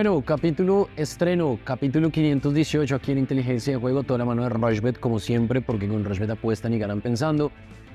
Bueno, capítulo estreno, capítulo 518 aquí en Inteligencia de Juego, toda la mano de Rushbet como siempre, porque con Rushbet apuestan y ganan pensando.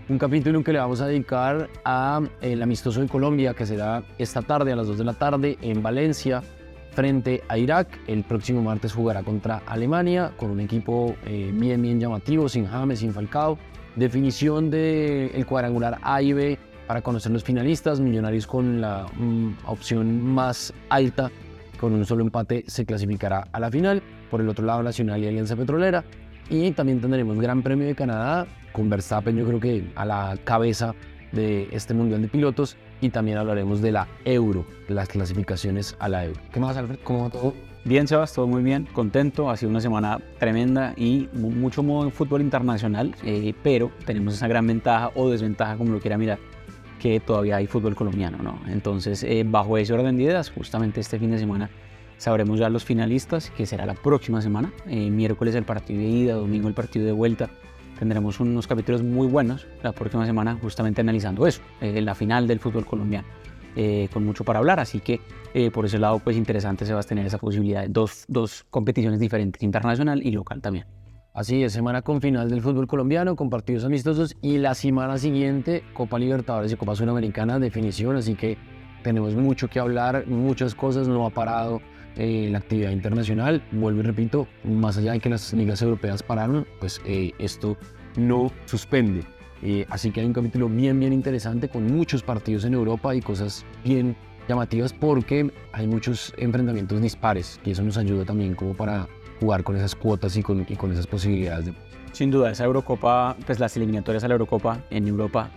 Un capítulo que le vamos a dedicar a el amistoso de Colombia, que será esta tarde a las 2 de la tarde en Valencia, frente a Irak. El próximo martes jugará contra Alemania, con un equipo eh, bien, bien llamativo, sin James, sin Falcao. Definición del cuadrangular A y B para conocer los finalistas, Millonarios con la mm, opción más alta con un solo empate se clasificará a la final. Por el otro lado, Nacional y Alianza Petrolera. Y también tendremos Gran Premio de Canadá con Verstappen, yo creo que a la cabeza de este Mundial de Pilotos. Y también hablaremos de la Euro, las clasificaciones a la Euro. ¿Qué más, Alfred? ¿Cómo va todo? Bien, Sebas, todo muy bien, contento. Ha sido una semana tremenda y mucho modo en fútbol internacional, eh, pero tenemos esa gran ventaja o desventaja, como lo quiera mirar, que todavía hay fútbol colombiano, ¿no? Entonces, eh, bajo ese orden de ideas, justamente este fin de semana sabremos ya los finalistas, que será la próxima semana. Eh, miércoles el partido de ida, domingo el partido de vuelta. Tendremos unos capítulos muy buenos la próxima semana justamente analizando eso, eh, la final del fútbol colombiano. con mucho para hablar, así que por ese lado pues interesante se va a tener esa posibilidad de dos, dos competiciones diferentes, internacional y local también. Así es, semana con final del fútbol colombiano, con partidos amistosos y la semana siguiente Copa Libertadores y Copa Sudamericana definición, así que tenemos mucho que hablar, muchas cosas, no ha parado eh, la actividad internacional. Vuelvo y repito, más allá de que las ligas europeas pararon, pues eh, esto no suspende. Eh, así que hay un capítulo bien, bien interesante con muchos partidos en Europa y cosas bien llamativas porque hay muchos enfrentamientos dispares y eso nos ayuda también como para jugar con esas cuotas y con, y con esas posibilidades. De... Sin duda, esa Eurocopa, pues las eliminatorias a la Eurocopa en Europa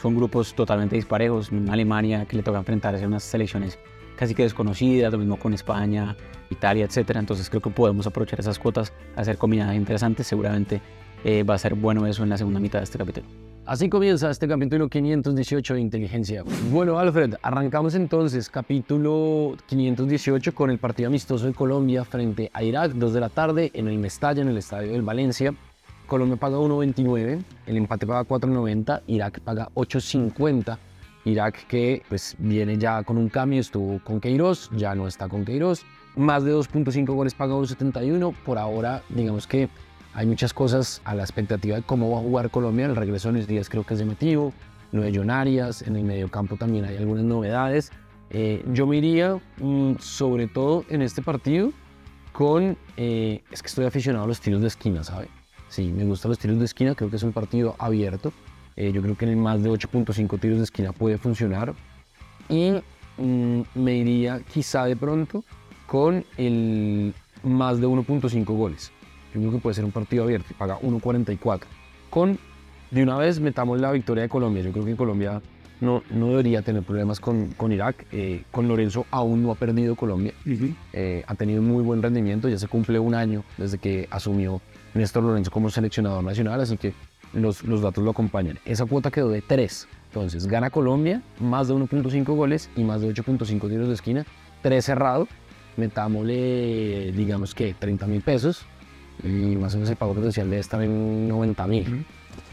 son grupos totalmente disparejos. Alemania que le toca enfrentarse a unas selecciones casi que desconocidas, lo mismo con España, Italia, etcétera. Entonces creo que podemos aprovechar esas cuotas, hacer combinadas interesantes. Seguramente eh, va a ser bueno eso en la segunda mitad de este capítulo. Así comienza este capítulo 518 de Inteligencia. Bueno, Alfred, arrancamos entonces capítulo 518 con el partido amistoso de Colombia frente a Irak, 2 de la tarde en el Mestalla, en el estadio del Valencia. Colombia paga 1.29, el empate paga 4.90, Irak paga 8.50. Irak que pues viene ya con un cambio, estuvo con Queiroz, ya no está con Queiroz. Más de 2.5 goles paga 1.71. Por ahora, digamos que hay muchas cosas a la expectativa de cómo va a jugar Colombia. El regreso de Luis Díaz creo que es llamativo. Lo de Jonarias, en el mediocampo también hay algunas novedades. Eh, yo me iría mm, sobre todo en este partido con... Eh, es que estoy aficionado a los tiros de esquina, ¿sabe? Sí, me gustan los tiros de esquina, creo que es un partido abierto. Eh, yo creo que en más de 8.5 tiros de esquina puede funcionar. Y mm, me iría quizá de pronto con el más de 1.5 goles. Yo creo que puede ser un partido abierto y paga 1.44. Con, de una vez, metamos la victoria de Colombia. Yo creo que Colombia no, no debería tener problemas con, con Irak. Eh, con Lorenzo aún no ha perdido Colombia. Eh, ha tenido muy buen rendimiento. Ya se cumple un año desde que asumió Néstor Lorenzo como seleccionador nacional. Así que los, los datos lo acompañan. Esa cuota quedó de 3. Entonces, gana Colombia, más de 1.5 goles y más de 8.5 tiros de esquina. 3 cerrado. Metámosle, digamos que 30 mil pesos y más o menos el pago potencial debe estar en 90 mil.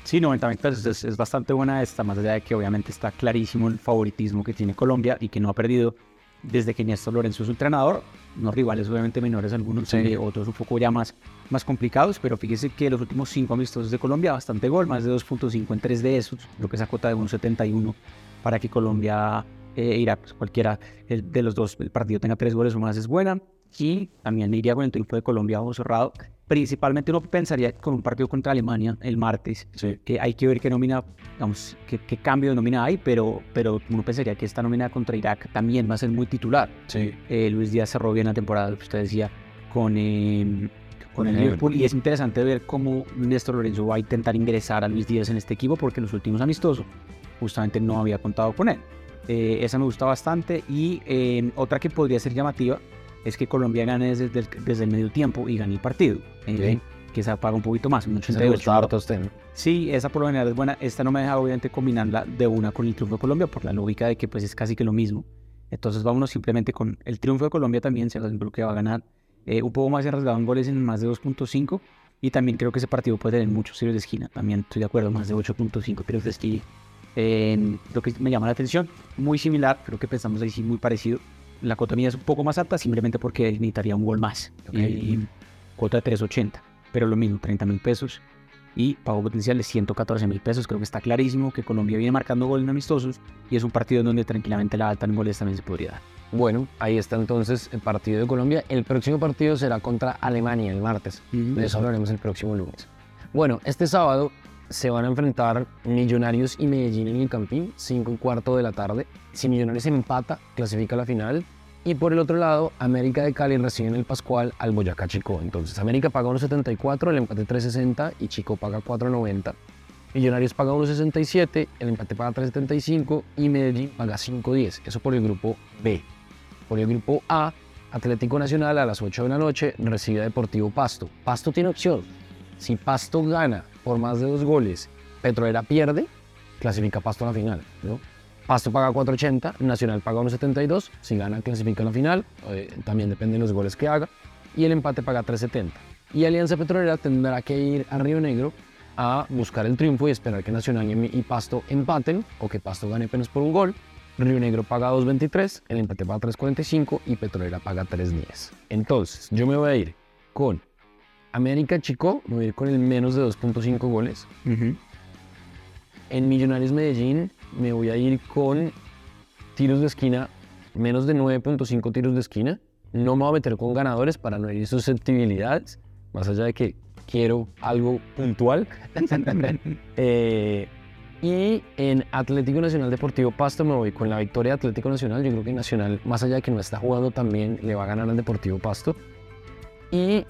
Sí, 90 mil pesos es, bastante buena esta, más allá de que obviamente está clarísimo el favoritismo que tiene Colombia y que no ha perdido desde que Néstor Lorenzo es su entrenador. Unos rivales obviamente menores, algunos, eh, otros un poco ya más, más complicados, pero fíjese que los últimos cinco amistosos de Colombia, bastante gol, más de 2.5 en tres de esos, lo que es a cuota de 1.71 para que Colombia eh, irá, pues cualquiera de los dos, el partido tenga tres goles o más es buena. Y también iría con el triunfo de Colombia a cerrado principalmente uno pensaría con un partido contra Alemania el martes, que hay que ver qué nómina, digamos, qué, cambio de nómina hay, pero, pero uno pensaría que esta nómina contra Irak también va a ser muy titular. Sí. Eh, Luis Díaz cerró bien la temporada, usted decía, con, em, con el Liverpool, y es interesante ver cómo Néstor Lorenzo va a intentar ingresar a Luis Díaz en este equipo, porque en los últimos amistosos justamente no había contado con él. Eh, esa me gusta bastante, y em, otra que podría ser llamativa, es que Colombia gane desde el, desde el medio tiempo y gane el partido. Eh, que se apaga un poquito más, un 88. Sí, esa por lo general es buena. Esta no me deja obviamente combinarla de una con el triunfo de Colombia por la lógica de que pues es casi que lo mismo. Entonces vámonos simplemente con el triunfo de Colombia también, se creo que va a ganar eh, un poco más arriesgado en goles en más de 2.5 y también creo que ese partido puede tener muchos tiros de esquina. También estoy de acuerdo, más de 8.5 tiros de esquina. lo que me llama la atención, muy similar, creo que pensamos ahí sí muy parecido la cuota mía es un poco más alta simplemente porque necesitaría un gol más. Ok. cuota de 380, pero lo mismo, 30 mil pesos y pago potencial de 114 mil pesos. Creo que está clarísimo que Colombia viene marcando goles en amistosos y es un partido en donde tranquilamente la alta en goles también se podría dar. Bueno, ahí está entonces el partido de Colombia. El próximo partido será contra Alemania el martes. De eso hablaremos el próximo lunes. Bueno, este sábado se van a enfrentar Millonarios y Medellín en el Campín, 5 y cuarto de la tarde. Si Millonarios empata, clasifica a la final. Y por el otro lado, América de Cali recibe en el Pascual al Boyacá Chico. Entonces, América paga 1.74, el empate 3.60 y Chico paga 4.90. Millonarios paga 1.67, el empate paga 3.75 y Medellín paga 5.10. Eso por el grupo B. Por el grupo A, Atlético Nacional a las 8 de la noche recibe a Deportivo Pasto. Pasto tiene opción. Si Pasto gana por más de dos goles, Petrolera pierde, clasifica Pasto a la final. Pasto paga 4.80, Nacional paga 1.72, si gana clasifica a la final, eh, también depende de los goles que haga, y el empate paga 3.70. Y Alianza Petrolera tendrá que ir a Río Negro a buscar el triunfo y esperar que Nacional y y Pasto empaten o que Pasto gane apenas por un gol. Río Negro paga 2.23, el empate paga 3.45 y Petrolera paga 3.10. Entonces, yo me voy a ir con América Chico, me voy a ir con el menos de 2.5 goles. En Millonarios Medellín me voy a ir con tiros de esquina, menos de 9.5 tiros de esquina. No me voy a meter con ganadores para no herir susceptibilidades, más allá de que quiero algo puntual. Eh, y en Atlético Nacional Deportivo Pasto me voy con la victoria de Atlético Nacional. Yo creo que Nacional, más allá de que no está jugando también, le va a ganar al Deportivo Pasto. Y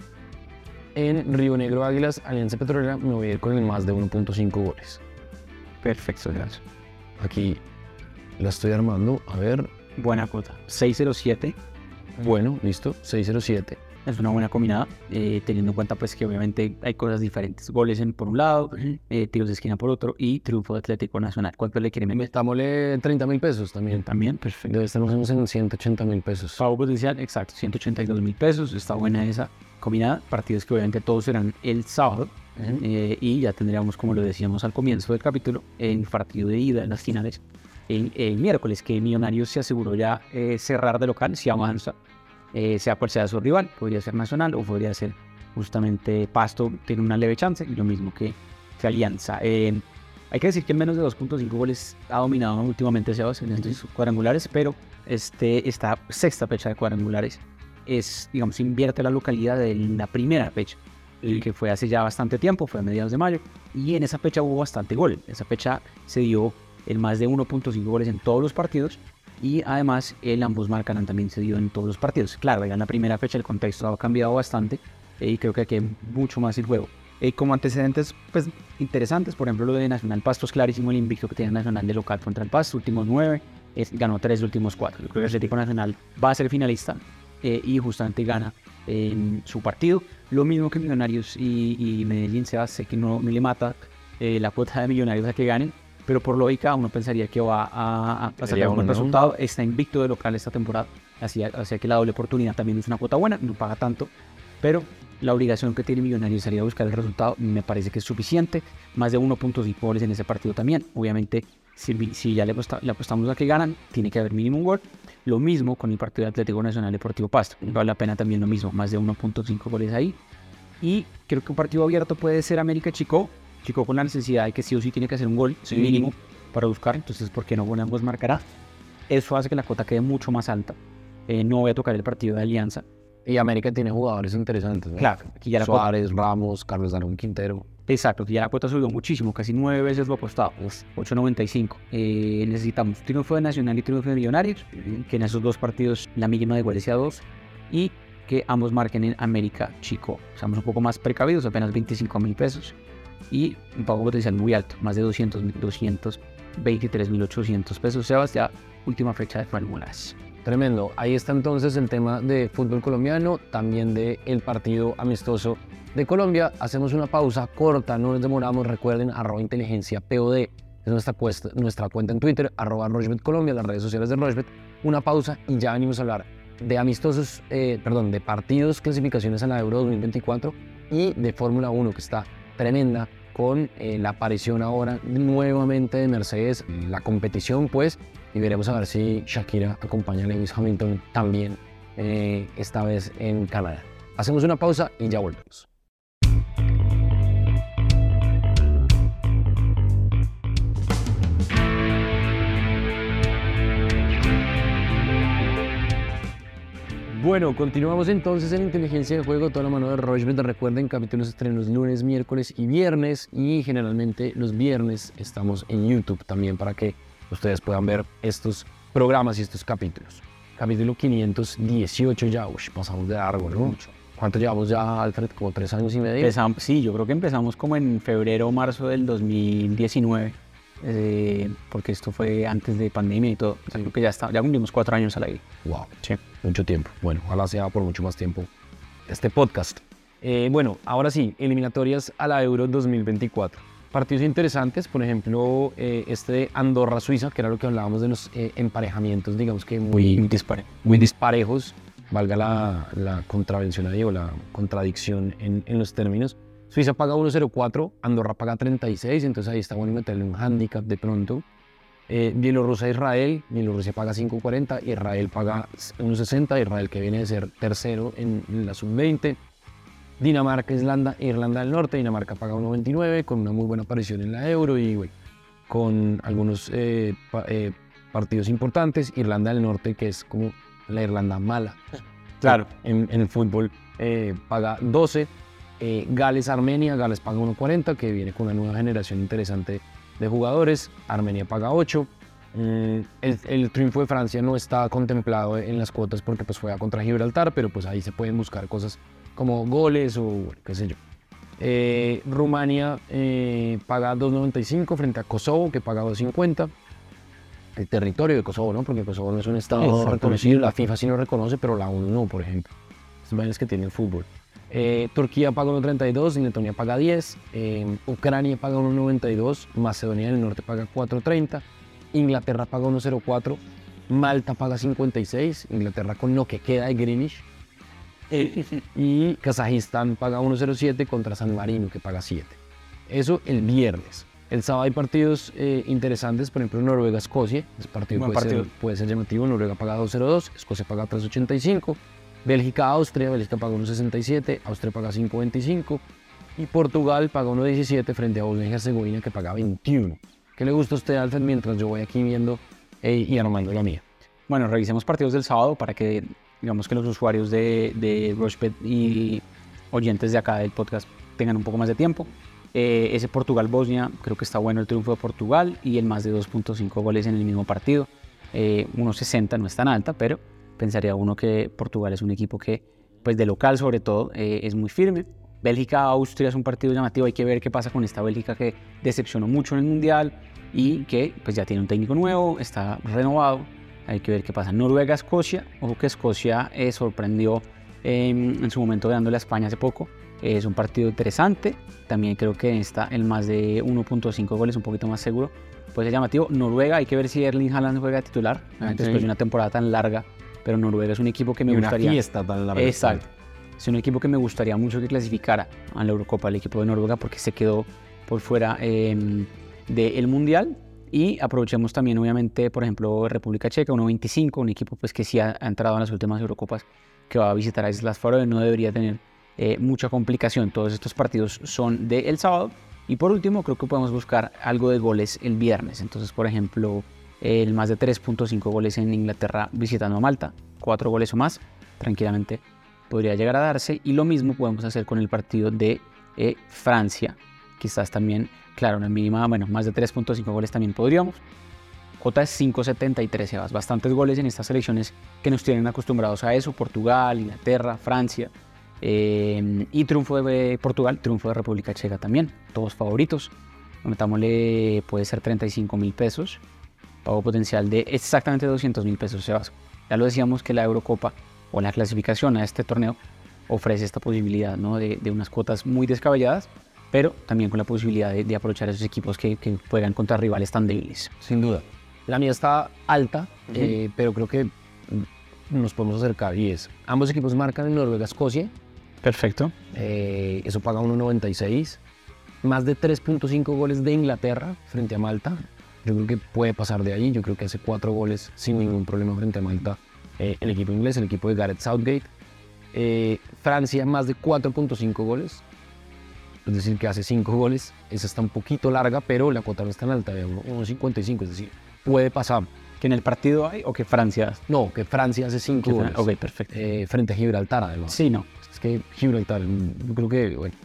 en Río Negro Águilas, Alianza Petrolera, me voy a ir con el más de 1.5 goles. Perfecto, gracias. Aquí la estoy armando. A ver. Buena cuota. 607 Bueno, listo. 607. Es una buena combinada, eh, teniendo en cuenta pues que obviamente hay cosas diferentes. Goles en, por un lado, eh, tiros de esquina por otro y triunfo de Atlético Nacional. ¿Cuánto le quieren? Metámosle 30 mil pesos también. También, perfecto. Menos en 180 mil pesos. Pago potencial, exacto, 182 mil pesos. Está buena esa combinada. Partidos que obviamente todos serán el sábado. Eh, y ya tendríamos, como lo decíamos al comienzo del capítulo, en partido de ida en las finales. El, el miércoles, que Millonarios se aseguró ya eh, cerrar de local, si avanza, eh, sea cual sea su rival, podría ser Nacional o podría ser justamente Pasto, tiene una leve chance, y lo mismo que, que Alianza. Eh, hay que decir que en menos de 2.5 goles ha dominado últimamente Sebas en estos cuadrangulares, pero este, esta sexta fecha de cuadrangulares es, digamos, invierte la localidad de la primera fecha, que fue hace ya bastante tiempo, fue a mediados de mayo, y en esa fecha hubo bastante gol. Esa fecha se dio el más de 1.5 goles en todos los partidos, y además el ambos marcarán también se dio en todos los partidos. Claro, ya en la primera fecha el contexto ha cambiado bastante, eh, y creo que aquí hay mucho más el juego. Eh, como antecedentes pues, interesantes, por ejemplo, lo de Nacional Pasto es clarísimo el invicto que tiene Nacional de local contra el Pasto, últimos nueve, es, ganó tres de últimos cuatro. Yo creo que Atlético Nacional va a ser finalista eh, y justamente gana en su partido. Lo mismo que Millonarios y, y Medellín, se hace que no, no le mata eh, la cuota de Millonarios a que ganen, pero por lógica uno pensaría que va a, a- a sacar un buen resultado. Está invicto de local esta temporada, así, así que la doble oportunidad también es una cuota buena, no paga tanto, pero la obligación que tiene Millonarios sería buscar el resultado, me parece que es suficiente. Más de 1.5 goles en ese partido también. Obviamente, si, si ya le, aposta- le apostamos a que ganan, tiene que haber mínimo un gol. Lo mismo con el partido de Atlético Nacional Deportivo Pasto. Vale la pena también lo mismo, más de 1.5 goles ahí. Y creo que un partido abierto puede ser América Chico. Chico con la necesidad de que sí o sí tiene que hacer un gol Sí. mínimo para buscar. Entonces, ¿por qué no ponemos marcará? Eso hace que la cuota quede mucho más alta. Eh, no voy a tocar el partido de Alianza. Y América tiene jugadores interesantes. ¿no? Claro, aquí ya la cuota- Suárez, Ramos, Carlos Darón Quintero. Exacto, ya la cuota subió muchísimo, casi nueve veces lo apostado, 8.95. Eh, necesitamos triunfo de Nacional y triunfo de Millonarios, que en esos dos partidos la mínima de goles sea 2 y que ambos marquen en América Chico. Estamos un poco más precavidos, apenas 25 mil pesos y un pago potencial muy alto, más de 200 mil, 223.800 pesos. Sebas, ya última fecha de fórmulas. Tremendo. Ahí está entonces el tema de fútbol colombiano, también de el partido amistoso de Colombia. Hacemos una pausa corta, no nos demoramos. Recuerden, arroba inteligencia POD es nuestra, cuesta- nuestra cuenta en Twitter, arroba Rochbet Colombia, las redes sociales de Rochbet. Una pausa y ya venimos a hablar de amistosos, eh, perdón, de partidos, clasificaciones a la Euro 2024 y de Fórmula 1 que está tremenda con eh, la aparición ahora nuevamente de Mercedes, la competición pues, y veremos a ver si Shakira acompaña a Lewis Hamilton también, eh, esta vez en Canadá. Hacemos una pausa y ya volvemos. Bueno, continuamos entonces en Inteligencia de Juego, toda la mano de Rochbet. Recuerden, capítulos estrenos lunes, miércoles y viernes. Y generalmente los viernes estamos en YouTube también para que ustedes puedan ver estos programas y estos capítulos. Capítulo 518 ya, uy, pasamos de largo, ¿no? ¿Cuánto llevamos ya, Alfred? ¿Como tres años y medio? sí, yo creo que empezamos como en febrero o marzo del 2019. Eh, porque esto fue antes de pandemia y todo. O sea, creo que ya, está, ya cumplimos cuatro años al aire. Wow, sí. mucho tiempo. Bueno, ojalá sea por mucho más tiempo este podcast. Eh, bueno, ahora sí, eliminatorias a la Euro 2024. Partidos interesantes, por ejemplo, eh, este de Andorra-Suiza, que era lo que hablábamos de los emparejamientos, digamos que muy, dispare. muy disparejos, valga la, la contravención ahí o la contradicción en, en los términos. Suiza paga 1.04, Andorra paga 36, entonces ahí está bueno meterle un handicap de pronto. Eh, Bielorrusia-Israel, Bielorrusia paga 5.40, Israel paga 1.60, Israel que viene de ser tercero en, la sub-20. Dinamarca-Irlanda, Irlanda del Norte, Dinamarca paga 1.29 con una muy buena aparición en la Euro y con algunos eh, eh, partidos importantes. Irlanda del Norte, que es como la Irlanda mala. Claro. En, en el fútbol paga 12. Eh, Gales Armenia, Gales paga 1.40, que viene con una nueva generación interesante de jugadores. Armenia paga 8. Mm, el, triunfo de Francia no está contemplado en las cuotas porque pues contra Gibraltar, pero pues ahí se pueden buscar cosas como goles o qué sé yo. Eh, Rumania eh, paga 2.95 frente a Kosovo, que paga 2.50. El territorio de Kosovo, ¿no? Porque Kosovo no es un estado reconocido, la FIFA sí lo reconoce, pero la ONU no, por ejemplo. Esas vainas que tiene el fútbol. Eh, Turquía paga 1.32, Letonia paga 10, eh, Ucrania paga 1.92, Macedonia del Norte paga 4.30, Inglaterra paga 1.04, Malta paga 56, Inglaterra con lo que queda de Greenwich, eh, y Kazajistán paga 1.07 contra San Marino que paga 7. Eso el viernes. El sábado hay partidos interesantes, por ejemplo Noruega-Escocia, ese partido puede, partido. Ser, puede, Ser, llamativo, Noruega paga 2.02, Escocia paga 3.85. Bélgica-Austria, Bélgica paga 1.67, Austria paga 5.25 y Portugal paga 1.17 frente a Bosnia y Herzegovina que paga 21. ¿Qué le gusta a usted, Alfred, mientras yo voy aquí viendo y armando la mía? Bueno, revisemos partidos del sábado para que, digamos que los usuarios de, de Rushbet y oyentes de acá del podcast tengan un poco más de tiempo. Eh, ese Portugal-Bosnia, creo que está bueno el triunfo de Portugal y el más de 2.5 goles en el mismo partido. Eh, 1.60 no es tan alta, pero pensaría uno que Portugal es un equipo que, pues de local sobre todo, eh, es muy firme. Bélgica-Austria es un partido llamativo, hay que ver qué pasa con esta Bélgica que decepcionó mucho en el Mundial y que pues ya tiene un técnico nuevo, está renovado, hay que ver qué pasa. Noruega-Escocia, ojo que Escocia eh, sorprendió en su momento ganándole a España hace poco, es un partido interesante, también creo que está el más de 1.5 goles, un poquito más seguro, puede ser llamativo. Noruega, hay que ver si Erling Haaland juega titular, después de una temporada tan larga pero Noruega es un equipo que me y gustaría. Una fiesta tan larga. Exacto. Es un equipo que me gustaría mucho que clasificara a la Eurocopa, el equipo de Noruega, porque se quedó por fuera em, del Mundial. Y aprovechemos también, obviamente, por ejemplo, República Checa, 1.25, un equipo pues, que sí ha, entrado en las últimas Eurocopas, que va a visitar a Islas Faroe, no debería tener eh, mucha complicación. Todos estos partidos son del el sábado. Y por último, creo que podemos buscar algo de goles el viernes. Entonces, por ejemplo, el más de 3.5 goles en Inglaterra visitando a Malta, 4 goles o más, tranquilamente podría llegar a darse. Y lo mismo podemos hacer con el partido de eh, Francia, quizás también, claro, una mínima, bueno, más de 3.5 goles también podríamos. J es 5.73, Sebas. Bastantes goles en estas selecciones que nos tienen acostumbrados a eso. Portugal, Inglaterra, Francia. Eh, y triunfo de Portugal, triunfo de República Checa también. Todos favoritos. Metámosle, puede ser 35 mil pesos pago potencial de exactamente 200 mil pesos, Sebas. Ya lo decíamos que la Eurocopa o la clasificación a este torneo ofrece esta posibilidad ¿no? de, unas cuotas muy descabelladas, pero también con la posibilidad de, aprovechar esos equipos que, que, juegan contra rivales tan débiles. Sin duda. La mía está alta, eh, pero creo que nos podemos acercar y es, ambos equipos marcan en Noruega-Escocia. Perfecto. Eh, eso paga 1.96. más de 3.5 goles de Inglaterra frente a Malta. Yo creo que puede pasar de ahí. Yo creo que hace cuatro goles sin ningún problema frente a Malta eh, el equipo inglés, el equipo de Gareth Southgate. Eh, Francia más de 4.5 goles. Es decir, que hace 5 goles. Esa está un poquito larga, pero la cuota no es tan alta, de 1.55. Es decir, puede pasar. ¿Que en el partido hay o que Francia? No, que Francia hace 5 goles. Ok, perfecto. Eh, frente a Gibraltar, además. Sí, no. Es que Gibraltar, yo creo que, bueno,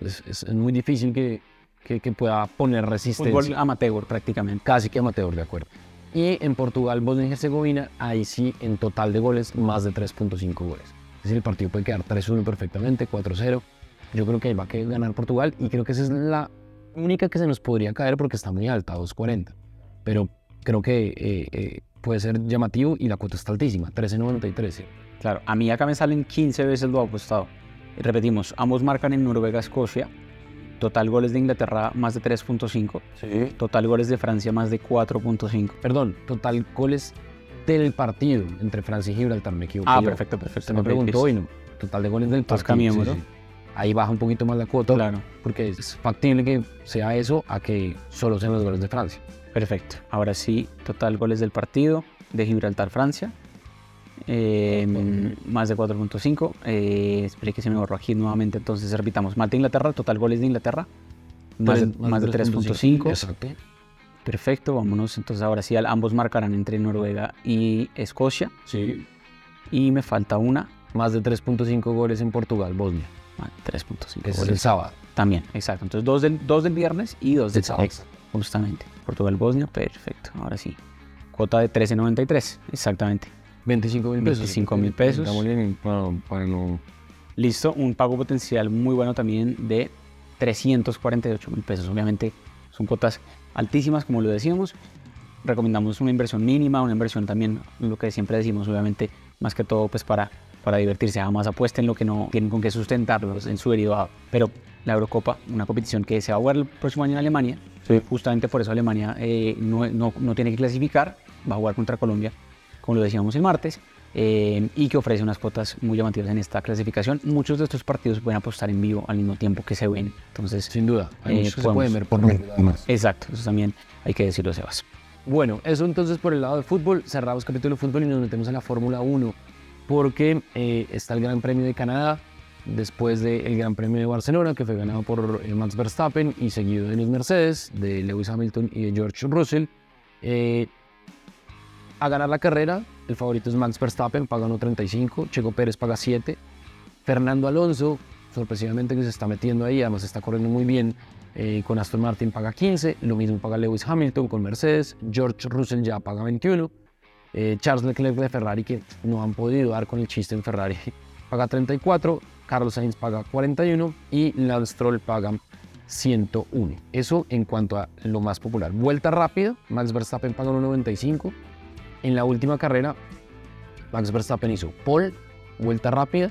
es, es muy difícil que, que, que, pueda poner resistencia. Fútbol amateur prácticamente. Casi que amateur, de acuerdo. Y en Portugal, Bosnia y Herzegovina, ahí sí, en total de goles, más de 3.5 goles. Es decir, el partido puede quedar 3-1 perfectamente, 4-0. Yo creo que ahí va a ganar Portugal y creo que esa es la única que se nos podría caer porque está muy alta, 2.40. Pero creo que eh, eh, puede ser llamativo y la cuota está altísima, 13.93. Claro, a mí acá me salen 15 veces lo apostado. Repetimos, ambos marcan en Noruega-Escocia. Total goles de Inglaterra más de 3.5. Sí. Total goles de Francia más de 4.5. Perdón, total goles del partido entre Francia y Gibraltar, me equivoqué. Ah, yo. perfecto, perfecto. Se me preguntó hoy, ¿no? Total de goles del Entonces partido. Ahí baja un poquito más la cuota. Claro. Porque es factible que sea eso a que solo sean los goles de Francia. Perfecto. Ahora sí, total goles del partido de Gibraltar-Francia. Eh, más de 4.5. Eh, espere que se me borró aquí nuevamente. Entonces repitamos. Malta-Inglaterra, total goles de Inglaterra. Más de, más de 3.5. Exacto. Perfecto, vámonos. Entonces ahora sí, ambos marcarán entre Noruega y Escocia. Sí. Y me falta una. Más de 3.5 goles en Portugal, Bosnia. ah, 3.5 Que ese es el goles. sábado. También, exacto. Entonces dos del, dos del viernes y dos del sábado. Exacto. Justamente. Portugal-Bosnia, perfecto. Ahora sí. Cuota de 13.93, exactamente. 25 mil pesos. 25.000 pesos. Estamos bien para, para no... Listo, un pago potencial muy bueno también de 348 mil pesos. Obviamente son cuotas altísimas, como lo decíamos. Recomendamos una inversión mínima, una inversión también, lo que siempre decimos, obviamente, más que todo, pues para, para divertirse. Jamás apuesten lo que no tienen con qué sustentarlos en su derivado. Pero la Eurocopa, una competición que se va a jugar el próximo año en Alemania, justamente por eso Alemania eh, no, no- no tiene que clasificar, va a jugar contra Colombia, como lo decíamos el martes, eh, y que ofrece unas cuotas muy llamativas en esta clasificación. Muchos de estos partidos pueden apostar en vivo al mismo tiempo que se ven. Entonces, Sin duda. Hay Eh, que se podemos- pueden ver por además. exacto, eso también hay que decirlo, Sebas. Bueno, eso entonces por el lado de fútbol. Cerramos capítulo de fútbol y nos metemos en la Fórmula 1 porque eh, está el Gran Premio de Canadá después del Gran Premio de Barcelona que fue ganado por eh, Max Verstappen y seguido de los Mercedes, de Lewis Hamilton y de George Russell. A ganar la carrera, el favorito es Max Verstappen, paga 1.35, Checo Pérez paga 7, Fernando Alonso, sorpresivamente que se está metiendo ahí, además está corriendo muy bien, eh, con Aston Martin paga 15, lo mismo paga Lewis Hamilton con Mercedes, George Russell ya paga 21, eh, Charles Leclerc de Ferrari, que no han podido dar con el chiste en Ferrari, paga 34, Carlos Sainz paga 41 y Lance Stroll paga 101. Eso en cuanto a lo más popular. Vuelta rápida, Max Verstappen paga 1.95. En la última carrera, Max Verstappen hizo pole, vuelta rápida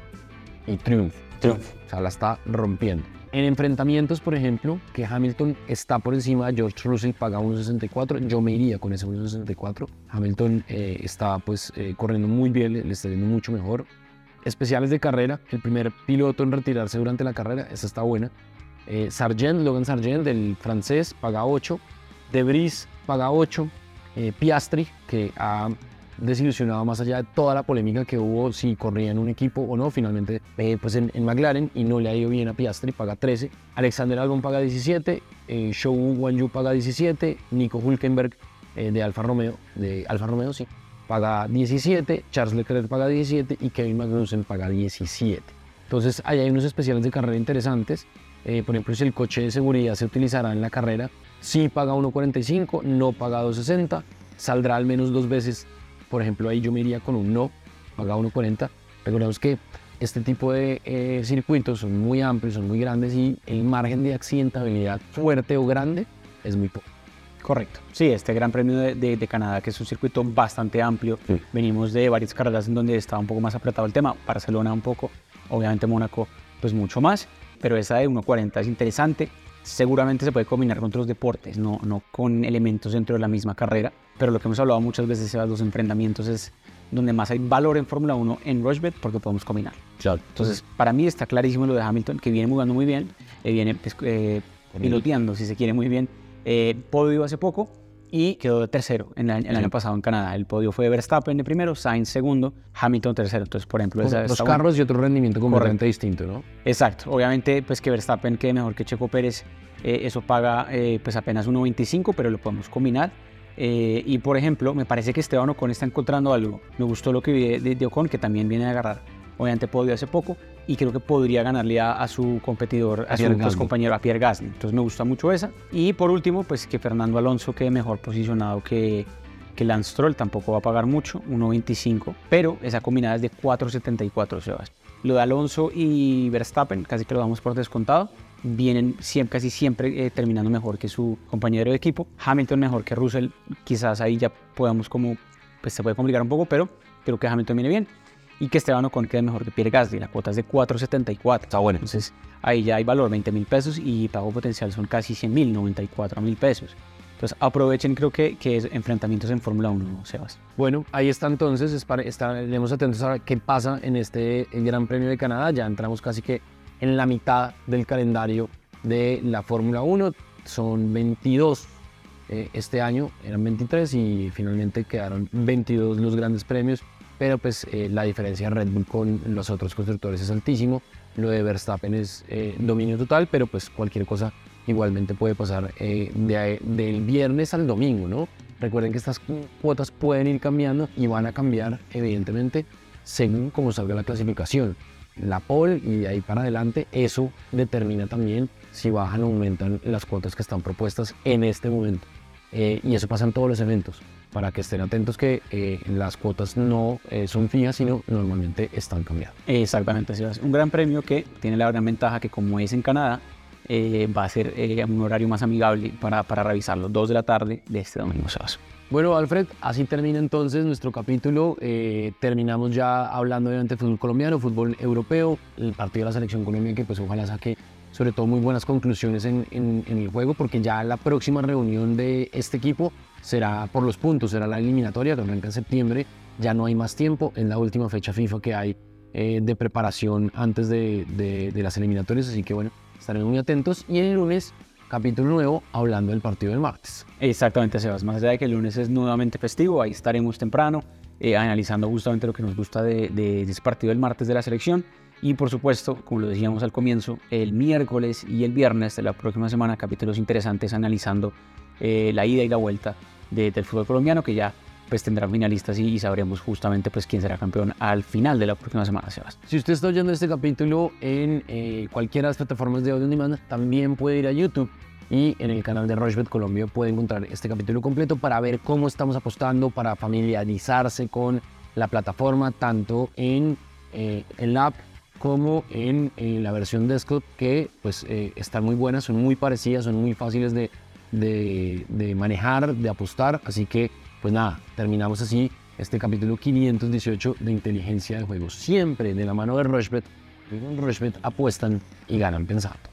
y triunfo. Triunfo. O sea, la está rompiendo. En enfrentamientos, por ejemplo, que Hamilton está por encima, George Russell paga 1.64, yo me iría con ese 1.64. Hamilton eh, está pues eh, corriendo muy bien, le está yendo mucho mejor. Especiales de carrera, el primer piloto en retirarse durante la carrera, esa está buena. Eh, Sargent, Logan Sargent, del francés, paga 8. Debris paga 8. Eh, Piastri, que ha desilusionado más allá de toda la polémica que hubo si corría en un equipo o no, finalmente eh, pues en, en McLaren y no le ha ido bien a Piastri, paga 13. Alexander Albon paga 17. Eh, Shou Wanyu paga 17. Nico Hulkenberg eh, de Alfa Romeo, de Alfa Romeo sí, paga 17. Charles Leclerc paga 17 y Kevin Magnussen paga 17. Entonces, ahí hay unos especiales de carrera interesantes. Eh, por ejemplo, si el coche de seguridad se utilizará en la carrera, sí paga 1.45, no paga 2.60, saldrá al menos dos veces. Por ejemplo, ahí yo me iría con un no, paga 1.40. Recordemos que este tipo de eh, circuitos son muy amplios, son muy grandes y el margen de accidentabilidad fuerte o grande es muy poco. Correcto. Sí, este Gran Premio de, de- de Canadá, que es un circuito bastante amplio. Sí. Venimos de varias carreras en donde estaba un poco más apretado el tema. Barcelona un poco, obviamente Mónaco, pues mucho más. Pero esa de 1.40 es interesante. Seguramente se puede combinar con otros deportes, no, no con elementos dentro de la misma carrera. Pero lo que hemos hablado muchas veces, Sebas, los enfrentamientos es donde más hay valor en Fórmula 1 en Rushbet porque podemos combinar. Entonces, para mí está clarísimo lo de Hamilton, que viene jugando muy bien, eh, viene pues, eh, piloteando, si se quiere muy bien. Eh, podio hace poco y quedó tercero en el, año pasado en Canadá. El podio fue Verstappen de primero, Sainz segundo, Hamilton tercero. Entonces, por ejemplo, esa, los carros y otro rendimiento completamente distinto, ¿no? Exacto. Obviamente, pues que Verstappen quede mejor que Checo Pérez, eh, eso paga eh, pues apenas 1.25, pero lo podemos combinar. Eh, y por ejemplo, me parece que Esteban Ocon está encontrando algo. Me gustó lo que vi de, de Ocon, que también viene a agarrar obviamente podio hace poco y creo que podría ganarle a, su competidor, a, su pues, compañero, a Pierre Gasly. Entonces me gusta mucho esa. Y por último, pues que Fernando Alonso quede mejor posicionado que, que Lance Stroll, tampoco va a pagar mucho, 1.25, pero esa combinada es de 4.74, Sebas. Lo de Alonso y Verstappen, casi que lo damos por descontado, vienen siempre, casi siempre eh, terminando mejor que su compañero de equipo. Hamilton mejor que Russell, quizás ahí ya podamos como, pues se puede complicar un poco, pero creo que Hamilton viene bien y que Esteban Ocon quede mejor que Pierre Gasly. La cuota es de 4.74. Está bueno. Entonces ahí ya hay valor, 20 mil pesos y pago potencial son casi 100 mil, 94 mil pesos. Entonces aprovechen, creo que, que es enfrentamientos en Fórmula 1, Sebas. Bueno, ahí está entonces, estaremos atentos a qué pasa en este Gran Premio de Canadá. Ya entramos casi que en la mitad del calendario de la Fórmula 1. Son 22 eh, este año, eran 23 y finalmente quedaron 22 los grandes premios pero pues eh, la diferencia de Red Bull con los otros constructores es altísimo. Lo de Verstappen es eh, dominio total, pero pues cualquier cosa igualmente puede pasar eh, del viernes al domingo, ¿no? Recuerden que estas cuotas pueden ir cambiando y van a cambiar evidentemente según cómo salga la clasificación. La pole y de ahí para adelante, eso determina también si bajan o aumentan las cuotas que están propuestas en este momento. Y eso pasa en todos los eventos para que estén atentos que eh, las cuotas no eh, son fijas, sino normalmente están cambiando. Exactamente, un gran premio que tiene la gran ventaja que como es en Canadá, eh, va a ser un horario más amigable para, para revisarlo, 2 de la tarde de este domingo, Sebas. Bueno, Alfred, así termina entonces nuestro capítulo. terminamos ya hablando de fútbol colombiano, fútbol europeo, el partido de la selección colombiana que pues ojalá saque sobre todo muy buenas conclusiones en, en, el juego, porque ya la próxima reunión de este equipo será por los puntos, será la eliminatoria que arranca en septiembre, ya no hay más tiempo, en la última fecha FIFA que hay eh, de preparación antes de, de, las eliminatorias, así que bueno, estaremos muy atentos y el lunes capítulo nuevo hablando del partido del martes. Exactamente, Sebas, más allá de que el lunes es nuevamente festivo, ahí estaremos temprano eh, analizando justamente lo que nos gusta de, de ese partido del martes de la selección. Y por supuesto, como lo decíamos al comienzo, el miércoles y el viernes de la próxima semana, capítulos interesantes analizando eh, la ida y la vuelta del fútbol colombiano, que ya pues tendrán finalistas y, sabremos justamente pues quién será campeón al final de la próxima semana, Sebas. Si usted está oyendo este capítulo en eh, cualquiera de las plataformas de audio on demand, también puede ir a YouTube y en el canal de Rochebet Colombia puede encontrar este capítulo completo para ver cómo estamos apostando, para familiarizarse con la plataforma, tanto en eh, el app como en, la versión desktop, que pues están muy buenas, son muy parecidas, son muy fáciles de de, manejar, de apostar. Así que, pues nada, terminamos así este capítulo 518 de inteligencia de juegos. Siempre de la mano de Rushbet. En Rushbet apuestan y ganan pensando.